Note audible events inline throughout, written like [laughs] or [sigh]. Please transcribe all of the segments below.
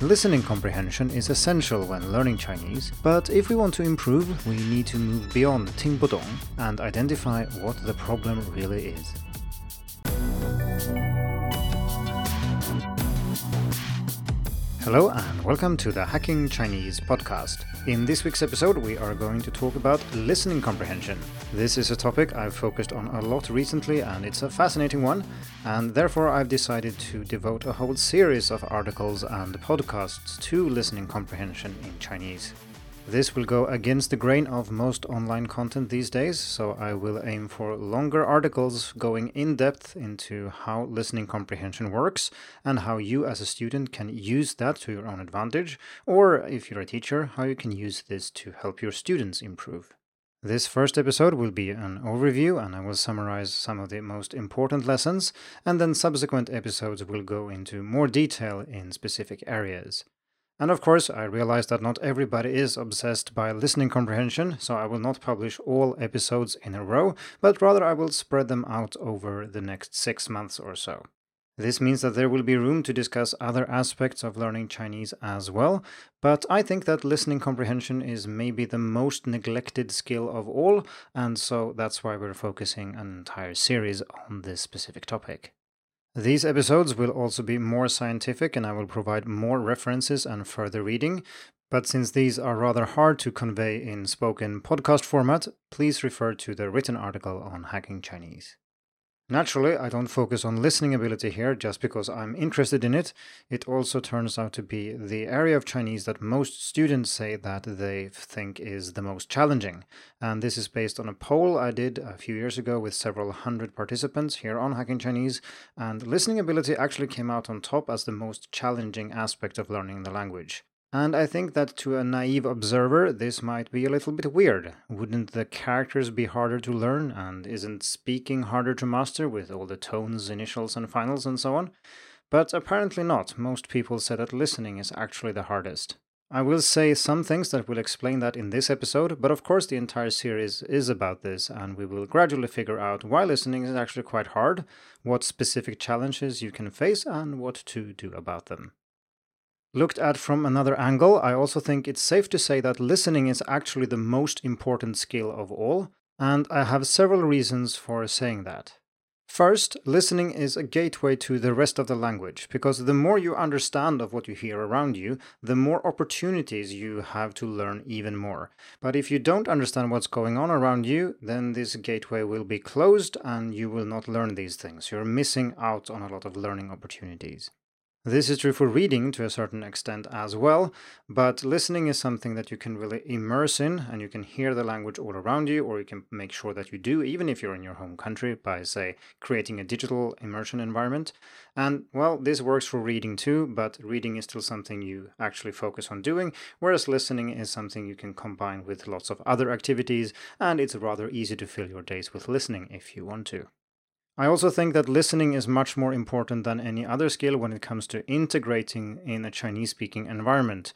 Listening comprehension is essential when learning Chinese, but if we want to improve, we need to move beyond 听不懂 and identify what the problem really is. Hello and welcome to the Hacking Chinese podcast. In this week's episode, we are going to talk about listening comprehension. This is a topic I've focused on a lot recently, and it's a fascinating one, and therefore I've decided to devote a whole series of articles and podcasts to listening comprehension in Chinese. This will go against the grain of most online content these days, so I will aim for longer articles going in depth into how listening comprehension works and how you as a student can use that to your own advantage, or if you're a teacher, how you can use this to help your students improve. This first episode will be an overview and I will summarize some of the most important lessons, and then subsequent episodes will go into more detail in specific areas. And of course, I realize that not everybody is obsessed by listening comprehension, so I will not publish all episodes in a row, but rather I will spread them out over the next six months or so. This means that there will be room to discuss other aspects of learning Chinese as well, but I think that listening comprehension is maybe the most neglected skill of all, and so that's why we're focusing an entire series on this specific topic. These episodes will also be more scientific and I will provide more references and further reading. But since these are rather hard to convey in spoken podcast format, please refer to the written article on hacking Chinese. Naturally, I don't focus on listening ability here just because I'm interested in it. It also turns out to be the area of Chinese that most students say that they think is the most challenging. And this is based on a poll I did a few years ago with several hundred participants here on Hacking Chinese. And listening ability actually came out on top as the most challenging aspect of learning the language. And I think that to a naive observer, this might be a little bit weird. Wouldn't the characters be harder to learn, and isn't speaking harder to master with all the tones, initials, and finals, and so on? But apparently not. Most people say that listening is actually the hardest. I will say some things that will explain that in this episode, but of course, the entire series is about this, and we will gradually figure out why listening is actually quite hard, what specific challenges you can face, and what to do about them. Looked at from another angle, I also think it's safe to say that listening is actually the most important skill of all, and I have several reasons for saying that. First, listening is a gateway to the rest of the language, because the more you understand of what you hear around you, the more opportunities you have to learn even more. But if you don't understand what's going on around you, then this gateway will be closed and you will not learn these things. You're missing out on a lot of learning opportunities. This is true for reading to a certain extent as well, but listening is something that you can really immerse in and you can hear the language all around you, or you can make sure that you do, even if you're in your home country, by, say, creating a digital immersion environment. And, well, this works for reading too, but reading is still something you actually focus on doing, whereas listening is something you can combine with lots of other activities, and it's rather easy to fill your days with listening if you want to. I also think that listening is much more important than any other skill when it comes to integrating in a Chinese speaking environment.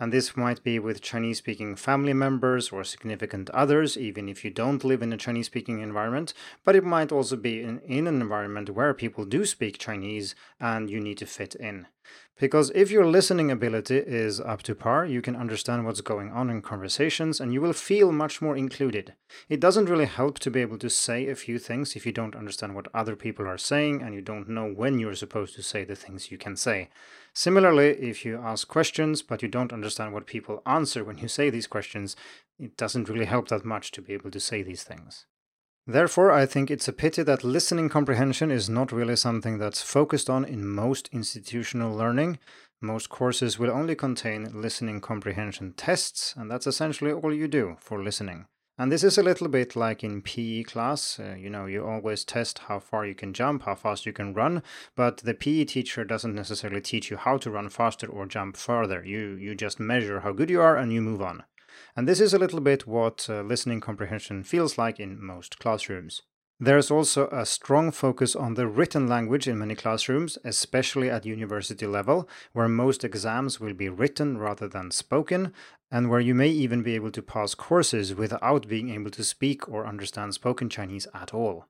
And this might be with Chinese speaking family members or significant others, even if you don't live in a Chinese speaking environment. But it might also be in, in, an environment where people do speak Chinese and you need to fit in. Because if your listening ability is up to par, you can understand what's going on in conversations and you will feel much more included. It doesn't really help to be able to say a few things if you don't understand what other people are saying and you don't know when you're supposed to say the things you can say. Similarly, if you ask questions but you don't understand what people answer when you say these questions, it doesn't really help that much to be able to say these things. Therefore, I think it's a pity that listening comprehension is not really something that's focused on in most institutional learning. Most courses will only contain listening comprehension tests, and that's essentially all you do for listening. And this is a little bit like in PE class. Uh, you know, you always test how far you can jump, how fast you can run, but the PE teacher doesn't necessarily teach you how to run faster or jump further. You you just measure how good you are and you move on. And this is a little bit what uh, listening comprehension feels like in most classrooms. There's also a strong focus on the written language in many classrooms, especially at university level, where most exams will be written rather than spoken, and where you may even be able to pass courses without being able to speak or understand spoken Chinese at all.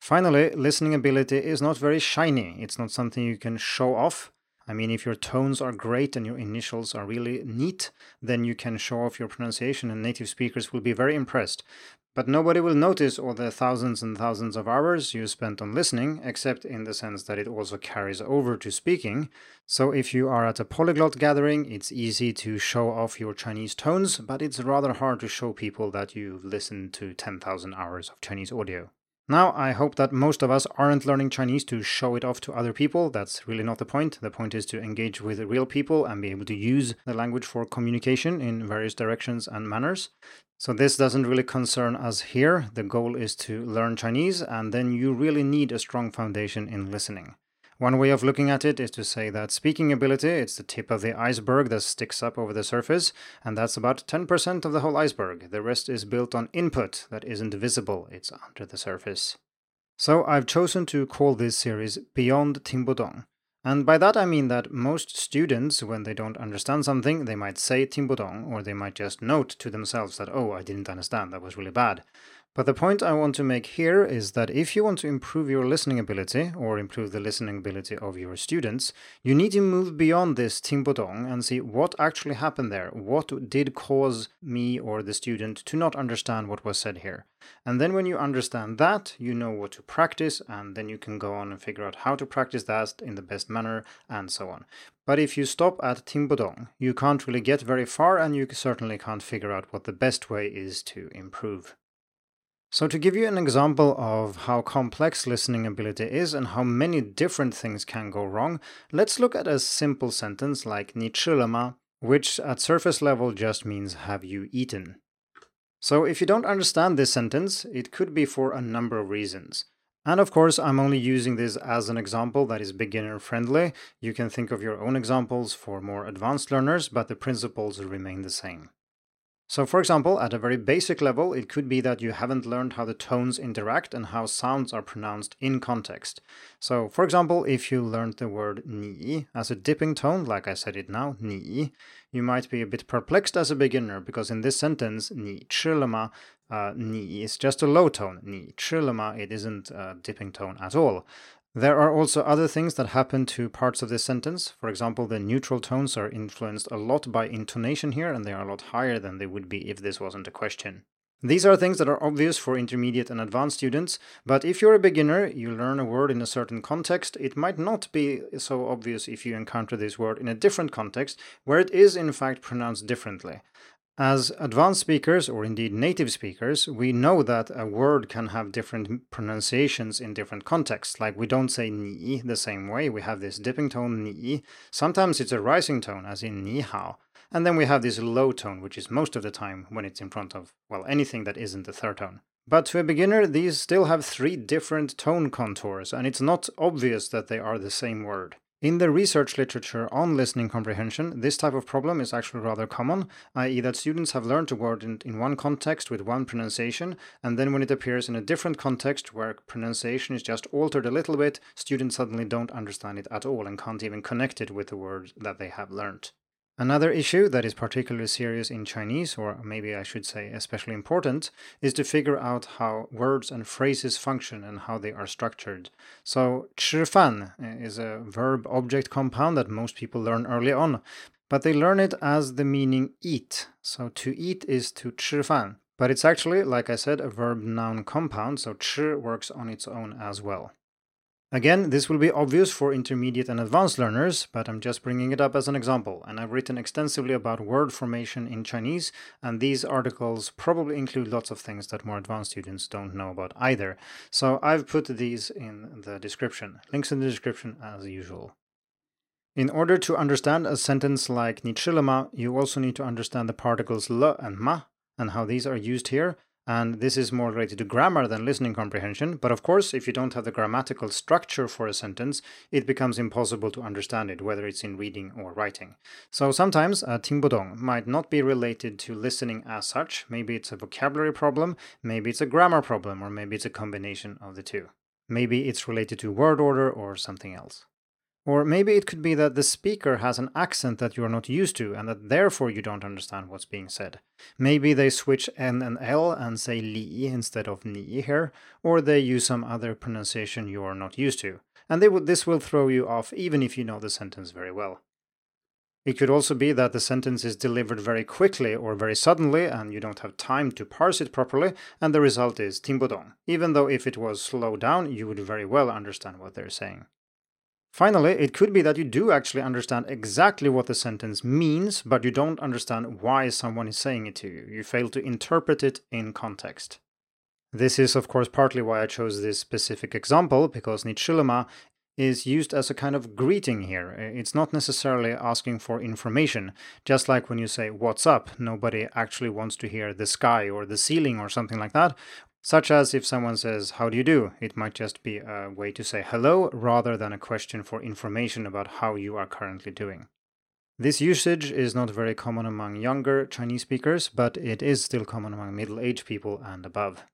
Finally, listening ability is not very shiny. It's not something you can show off, I mean, if your tones are great and your initials are really neat, then you can show off your pronunciation and native speakers will be very impressed. But nobody will notice all the thousands and thousands of hours you spent on listening, except in the sense that it also carries over to speaking. So if you are at a polyglot gathering, it's easy to show off your Chinese tones, but it's rather hard to show people that you've listened to 10,000 hours of Chinese audio. Now, I hope that most of us aren't learning Chinese to show it off to other people. That's really not the point. The point is to engage with real people and be able to use the language for communication in various directions and manners. So, this doesn't really concern us here. The goal is to learn Chinese, and then you really need a strong foundation in listening. One way of looking at it is to say that speaking ability, it's the tip of the iceberg that sticks up over the surface, and that's about 10% of the whole iceberg. The rest is built on input that isn't visible, it's under the surface. So I've chosen to call this series Beyond Tingbudong. And by that I mean that most students, when they don't understand something, they might say Tingbudong, or they might just note to themselves that, oh, I didn't understand, that was really bad. But the point I want to make here is that if you want to improve your listening ability or improve the listening ability of your students, you need to move beyond this tingbudong and see what actually happened there. What did cause me or the student to not understand what was said here? And then when you understand that, you know what to practice, and then you can go on and figure out how to practice that in the best manner and so on. But if you stop at tingbudong, you can't really get very far, and you certainly can't figure out what the best way is to improve. So, to give you an example of how complex listening ability is and how many different things can go wrong, let's look at a simple sentence like ni ma, which at surface level just means have you eaten. So, if you don't understand this sentence, it could be for a number of reasons. And of course, I'm only using this as an example that is beginner friendly. You can think of your own examples for more advanced learners, but the principles remain the same. So, for example, at a very basic level, it could be that you haven't learned how the tones interact and how sounds are pronounced in context. So, for example, if you learned the word ni as a dipping tone, like I said it now, ni, you might be a bit perplexed as a beginner because in this sentence, ni chilama, uh, ni is just a low tone. Ni chilama, it isn't a dipping tone at all. There are also other things that happen to parts of this sentence. For example, the neutral tones are influenced a lot by intonation here, and they are a lot higher than they would be if this wasn't a question. These are things that are obvious for intermediate and advanced students, but if you're a beginner, you learn a word in a certain context, it might not be so obvious if you encounter this word in a different context, where it is in fact pronounced differently. As advanced speakers, or indeed native speakers, we know that a word can have different pronunciations in different contexts. Like we don't say ni the same way, we have this dipping tone ni. Sometimes it's a rising tone, as in ni hao. And then we have this low tone, which is most of the time when it's in front of, well, anything that isn't the third tone. But to a beginner, these still have three different tone contours, and it's not obvious that they are the same word. In the research literature on listening comprehension, this type of problem is actually rather common, i.e., that students have learned a word in, in, one context with one pronunciation, and then when it appears in a different context where pronunciation is just altered a little bit, students suddenly don't understand it at all and can't even connect it with the word that they have learned. Another issue that is particularly serious in Chinese, or maybe I should say especially important, is to figure out how words and phrases function and how they are structured. So, 吃饭 is a verb object compound that most people learn early on, but they learn it as the meaning eat. So, to eat is to 吃饭, but it's actually, like I said, a verb noun compound, so 吃 works on its own as well. Again, this will be obvious for intermediate and advanced learners, but I'm just bringing it up as an example, and I've written extensively about word formation in Chinese, and these articles probably include lots of things that more advanced students don't know about either. So I've put these in the description. Links in the description as usual. In order to understand a sentence like Nichilama, you also need to understand the particles le and ma and how these are used here, and this is more related to grammar than listening comprehension. But of course, if you don't have the grammatical structure for a sentence, it becomes impossible to understand it, whether it's in reading or writing. So sometimes uh, a tingbudong might not be related to listening as such. Maybe it's a vocabulary problem, maybe it's a grammar problem, or maybe it's a combination of the two. Maybe it's related to word order or something else. Or maybe it could be that the speaker has an accent that you are not used to and that therefore you don't understand what's being said. Maybe they switch N and L and say li instead of ni here, or they use some other pronunciation you are not used to. and this will throw you off even if you know the sentence very well. It could also be that the sentence is delivered very quickly or very suddenly and you don't have time to parse it properly, and the result is tingbudong, even though if it was slowed down, you would very well understand what they're saying. Finally, it could be that you do actually understand exactly what the sentence means, but you don't understand why someone is saying it to you. You fail to interpret it in context. This is, of course, partly why I chose this specific example, because Nichilema is used as a kind of greeting here. It's not necessarily asking for information. Just like when you say, What's up? Nobody actually wants to hear the sky or the ceiling or something like that. Such as if someone says, How do you do? It might just be a way to say hello rather than a question for information about how you are currently doing. This usage is not very common among younger Chinese speakers, but it is still common among middle aged people and above.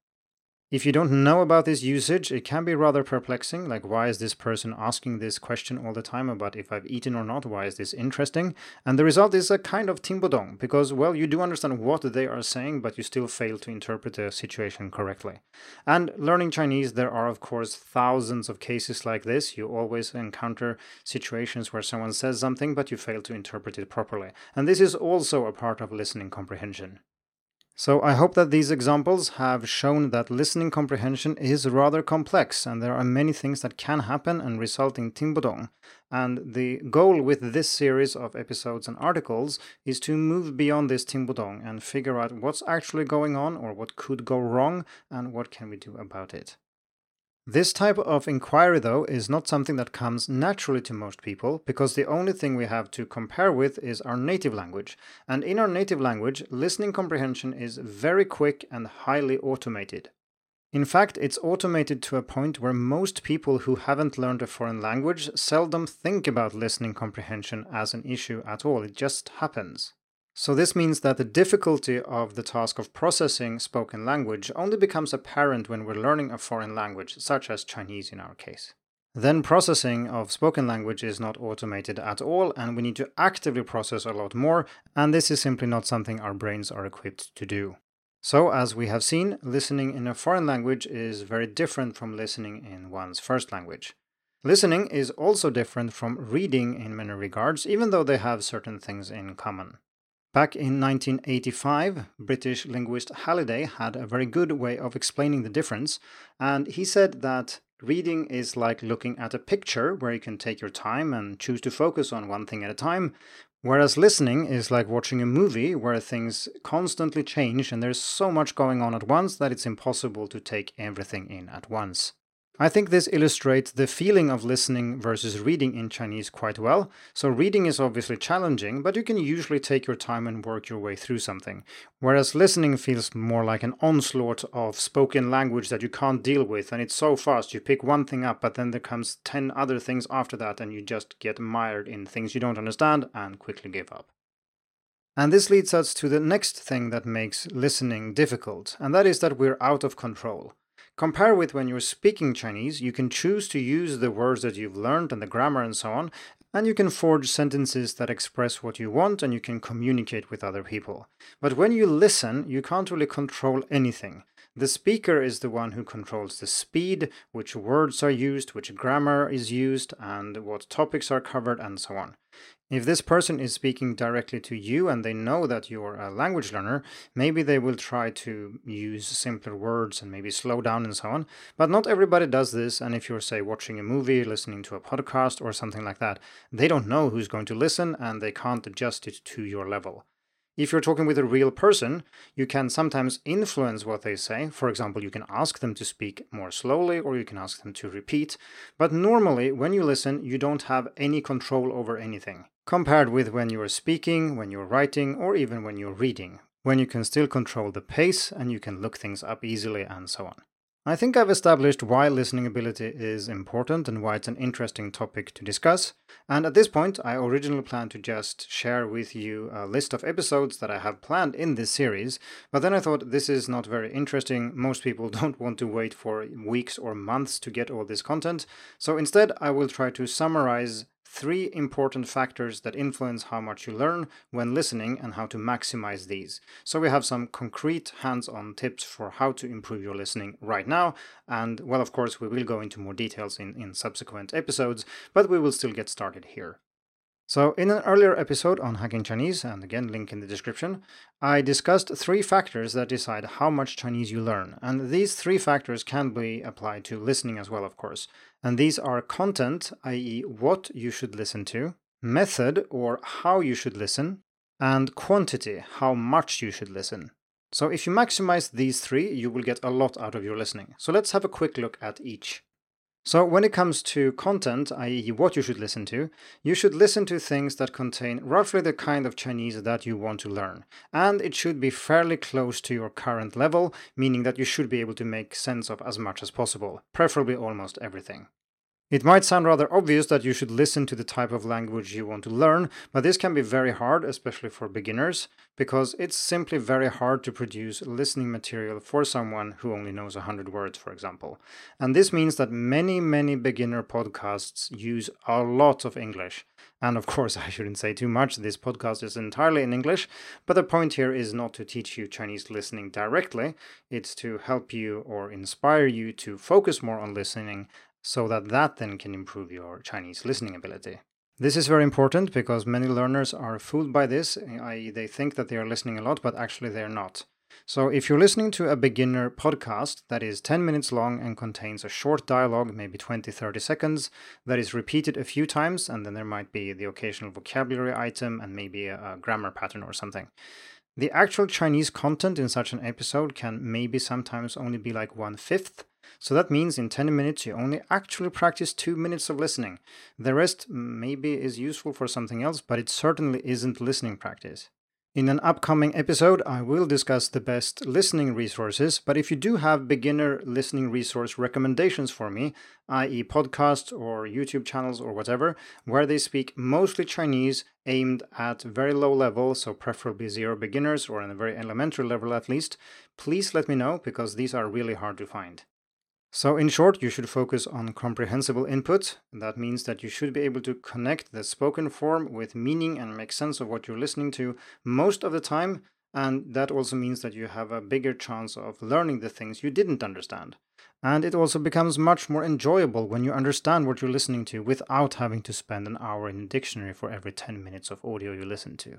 If you don't know about this usage, it can be rather perplexing. Like, why is this person asking this question all the time about if I've eaten or not? Why is this interesting? And the result is a kind of tingbudong, because, well, you do understand what they are saying, but you still fail to interpret the situation correctly. And learning Chinese, there are, of course, thousands of cases like this. You always encounter situations where someone says something, but you fail to interpret it properly. And this is also a part of listening comprehension. So I hope that these examples have shown that listening comprehension is rather complex and there are many things that can happen and result in tingbudong. And the goal with this series of episodes and articles is to move beyond this tingbudong and figure out what's actually going on or what could go wrong and what can we do about it. This type of inquiry, though, is not something that comes naturally to most people because the only thing we have to compare with is our native language. And in our native language, listening comprehension is very quick and highly automated. In fact, it's automated to a point where most people who haven't learned a foreign language seldom think about listening comprehension as an issue at all. It just happens. So this means that the difficulty of the task of processing spoken language only becomes apparent when we're learning a foreign language, such as Chinese in our case. Then processing of spoken language is not automated at all, and we need to actively process a lot more, and this is simply not something our brains are equipped to do. So, as we have seen, listening in a foreign language is very different from listening in one's first language. Listening is also different from reading in many regards, even though they have certain things in common. Back in 1985, British linguist Halliday had a very good way of explaining the difference, and he said that reading is like looking at a picture where you can take your time and choose to focus on one thing at a time, whereas listening is like watching a movie where things constantly change and there's so much going on at once that it's impossible to take everything in at once. I think this illustrates the feeling of listening versus reading in Chinese quite well. So, reading is obviously challenging, but you can usually take your time and work your way through something. Whereas listening feels more like an onslaught of spoken language that you can't deal with, and it's so fast. You pick one thing up, but then there comes 10 other things after that, and you just get mired in things you don't understand and quickly give up. And this leads us to the next thing that makes listening difficult, and that is that we're out of control. Compare with when you're speaking Chinese, you can choose to use the words that you've learned and the grammar and so on, and you can forge sentences that express what you want and you can communicate with other people. But when you listen, you can't really control anything. The speaker is the one who controls the speed, which words are used, which grammar is used, and what topics are covered, and so on. If this person is speaking directly to you and they know that you're a language learner, maybe they will try to use simpler words and maybe slow down and so on. But not everybody does this. And if you're, say, watching a movie, listening to a podcast, or something like that, they don't know who's going to listen and they can't adjust it to your level. If you're talking with a real person, you can sometimes influence what they say. For example, you can ask them to speak more slowly or you can ask them to repeat. But normally, when you listen, you don't have any control over anything, compared with when you are speaking, when you're writing, or even when you're reading, when you can still control the pace and you can look things up easily and so on. I think I've established why listening ability is important and why it's an interesting topic to discuss. And at this point, I originally planned to just share with you a list of episodes that I have planned in this series, but then I thought this is not very interesting. Most people [laughs] don't want to wait for weeks or months to get all this content. So instead, I will try to summarize three important factors that influence how much you learn when listening and how to maximize these. So, we have some concrete hands on tips for how to improve your listening right now. And, well, of course, we will go into more details in, in subsequent episodes, but we will still get started here. So, in an earlier episode on Hacking Chinese, and again, link in the description, I discussed three factors that decide how much Chinese you learn. And these three factors can be applied to listening as well, of course. And these are content, i.e., what you should listen to, method, or how you should listen, and quantity, how much you should listen. So, if you maximize these three, you will get a lot out of your listening. So, let's have a quick look at each. So, when it comes to content, i.e., what you should listen to, you should listen to things that contain roughly the kind of Chinese that you want to learn. And it should be fairly close to your current level, meaning that you should be able to make sense of as much as possible, preferably almost everything. It might sound rather obvious that you should listen to the type of language you want to learn, but this can be very hard, especially for beginners, because it's simply very hard to produce listening material for someone who only knows 100 words, for example. And this means that many, many beginner podcasts use a lot of English. And of [laughs] course, I shouldn't say too much, this podcast is entirely in English, but the point here is not to teach you Chinese listening directly, it's to help you or inspire you to focus more on listening so that that then can improve your Chinese listening ability. This is very important because many learners are fooled by this, i.e., they think that they are listening a lot, but actually they're not. So, if you're listening to a beginner podcast that is 10 minutes long and contains a short dialogue, maybe 20 30 seconds, that is repeated a few times, and then there might be the occasional vocabulary item and maybe a, a grammar pattern or something. The actual Chinese content in such an episode can maybe sometimes only be like one fifth so that means in 10 minutes you only actually practice 2 minutes of listening. The rest maybe is useful for something else, but it certainly isn't listening practice. In an upcoming episode, I will discuss the best listening resources, but if you do have beginner listening resource recommendations for me, i.e., podcasts or YouTube channels or whatever, where they speak mostly Chinese aimed at very low level, so preferably zero beginners or on a very elementary level at least, please let me know because these are really hard to find. So, in short, you should focus on comprehensible input. That means that you should be able to connect the spoken form with meaning and make sense of what you're listening to most of the time. And that also means that you have a bigger chance of learning the things you didn't understand. And it also becomes much more enjoyable when you understand what you're listening to without having to spend an hour in a dictionary for every 10 minutes of audio you listen to.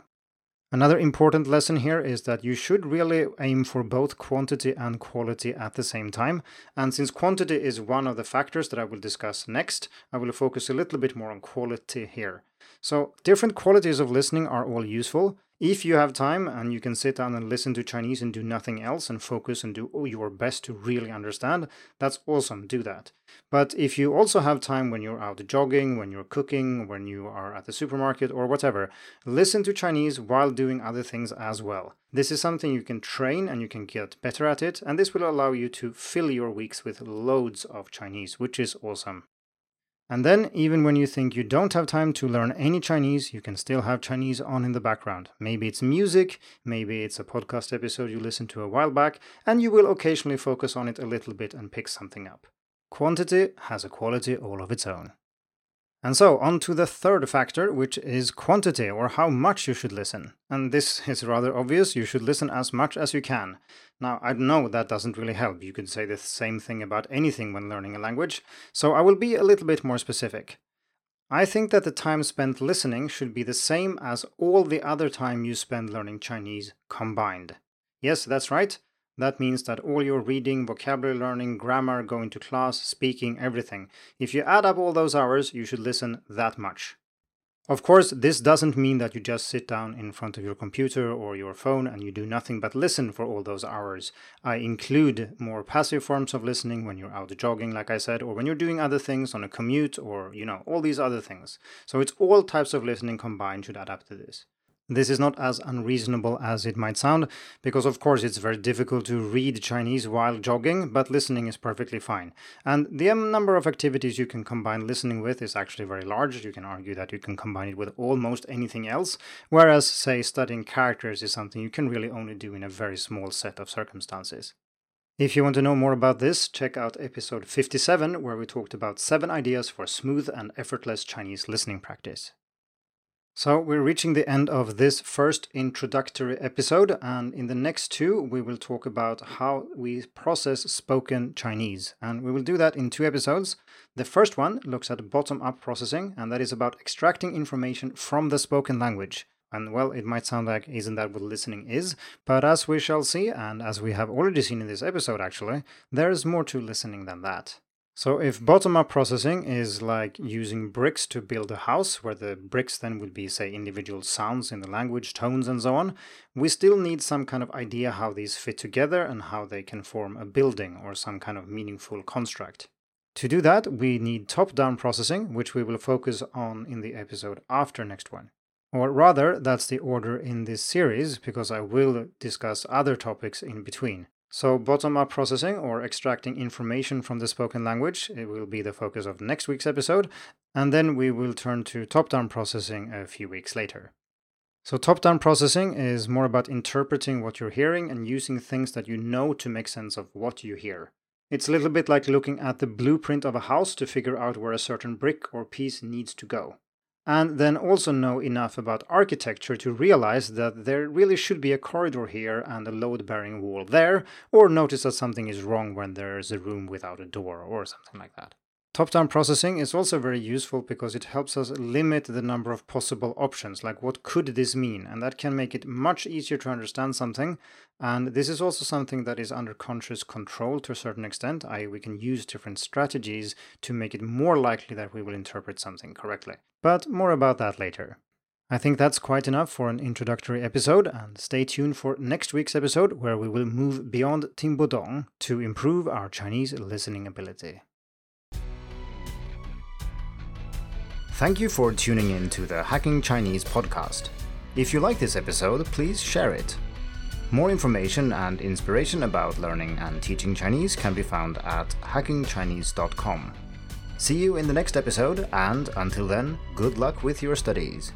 Another important lesson here is that you should really aim for both quantity and quality at the same time. And since quantity is one of the factors that I will discuss next, I will focus a little bit more on quality here. So, different qualities of listening are all useful, if you have time and you can sit down and listen to Chinese and do nothing else and focus and do your best to really understand, that's awesome, do that. But if you also have time when you're out jogging, when you're cooking, when you are at the supermarket or whatever, listen to Chinese while doing other things as well. This is something you can train and you can get better at it, and this will allow you to fill your weeks with loads of Chinese, which is awesome. And then, even when you think you don't have time to learn any Chinese, you can still have Chinese on in the background. Maybe it's music, maybe it's a podcast episode you listened to a while back, and you will occasionally focus on it a little bit and pick something up. Quantity has a quality all of its own. And so, on to the third factor, which is quantity, or how much you should listen. And this is rather obvious, you should listen as much as you can. Now, I know that doesn't really help, you could say the same thing about anything when learning a language, so I will be a little bit more specific. I think that the time spent listening should be the same as all the other time you spend learning Chinese combined. Yes, that's right, that means that all your reading, vocabulary learning, grammar, going to class, speaking, everything. If you add up all those hours, you should listen that much. Of course, this doesn't mean that you just sit down in front of your computer or your phone and you do nothing but listen for all those hours. I include more passive forms of listening when you're out jogging, like I said, or when you're doing other things on a commute or, you know, all these other things. So it's all types of listening combined should add up to this. This is not as unreasonable as it might sound, because of course it's very difficult to read Chinese while jogging, but listening is perfectly fine. And the um, number of activities you can combine listening with is actually very large. You can argue that you can combine it with almost anything else, whereas, say, studying characters is something you can really only do in a very small set of circumstances. If you want to know more about this, check out episode 57, where we talked about seven ideas for smooth and effortless Chinese listening practice. So, we're reaching the end of this first introductory episode, and in the next two, we will talk about how we process spoken Chinese. And we will do that in two episodes. The first one looks at bottom up processing, and that is about extracting information from the spoken language. And well, it might sound like isn't that what listening is? But as we shall see, and as we have already seen in this episode actually, there's more to listening than that. So if bottom up processing is like using bricks to build a house, where the bricks then would be, say, individual sounds in the language, tones, and so on, we still need some kind of idea how these fit together and how they can form a building or some kind of meaningful construct. To do that, we need top down processing, which we will focus on in the episode after next one. Or rather, that's the order in this series, because I will discuss other topics in between. So, bottom up processing or extracting information from the spoken language, it will be the focus of next week's episode, and then we will turn to top down processing a few weeks later. So, top down processing is more about interpreting what you're hearing and using things that you know to make sense of what you hear. It's a little bit like looking at the blueprint of a house to figure out where a certain brick or piece needs to go and then also know enough about architecture to realize that there really should be a corridor here and a load bearing wall there, or notice that something is wrong when there's a room without a door or something like that. Top down processing is also very useful because it helps us limit the number of possible options, like what could this mean? And that can make it much easier to understand something. And this is also something that is under conscious control to a certain extent, i.e., we can use different strategies to make it more likely that we will interpret something correctly. But more about that later. I think that's quite enough for an introductory episode, and stay tuned for next week's episode where we will move beyond Tingbudong to improve our Chinese listening ability. Thank you for tuning in to the Hacking Chinese podcast. If you like this episode, please share it. More information and inspiration about learning and teaching Chinese can be found at hackingchinese.com. See you in the next episode, and until then, good luck with your studies.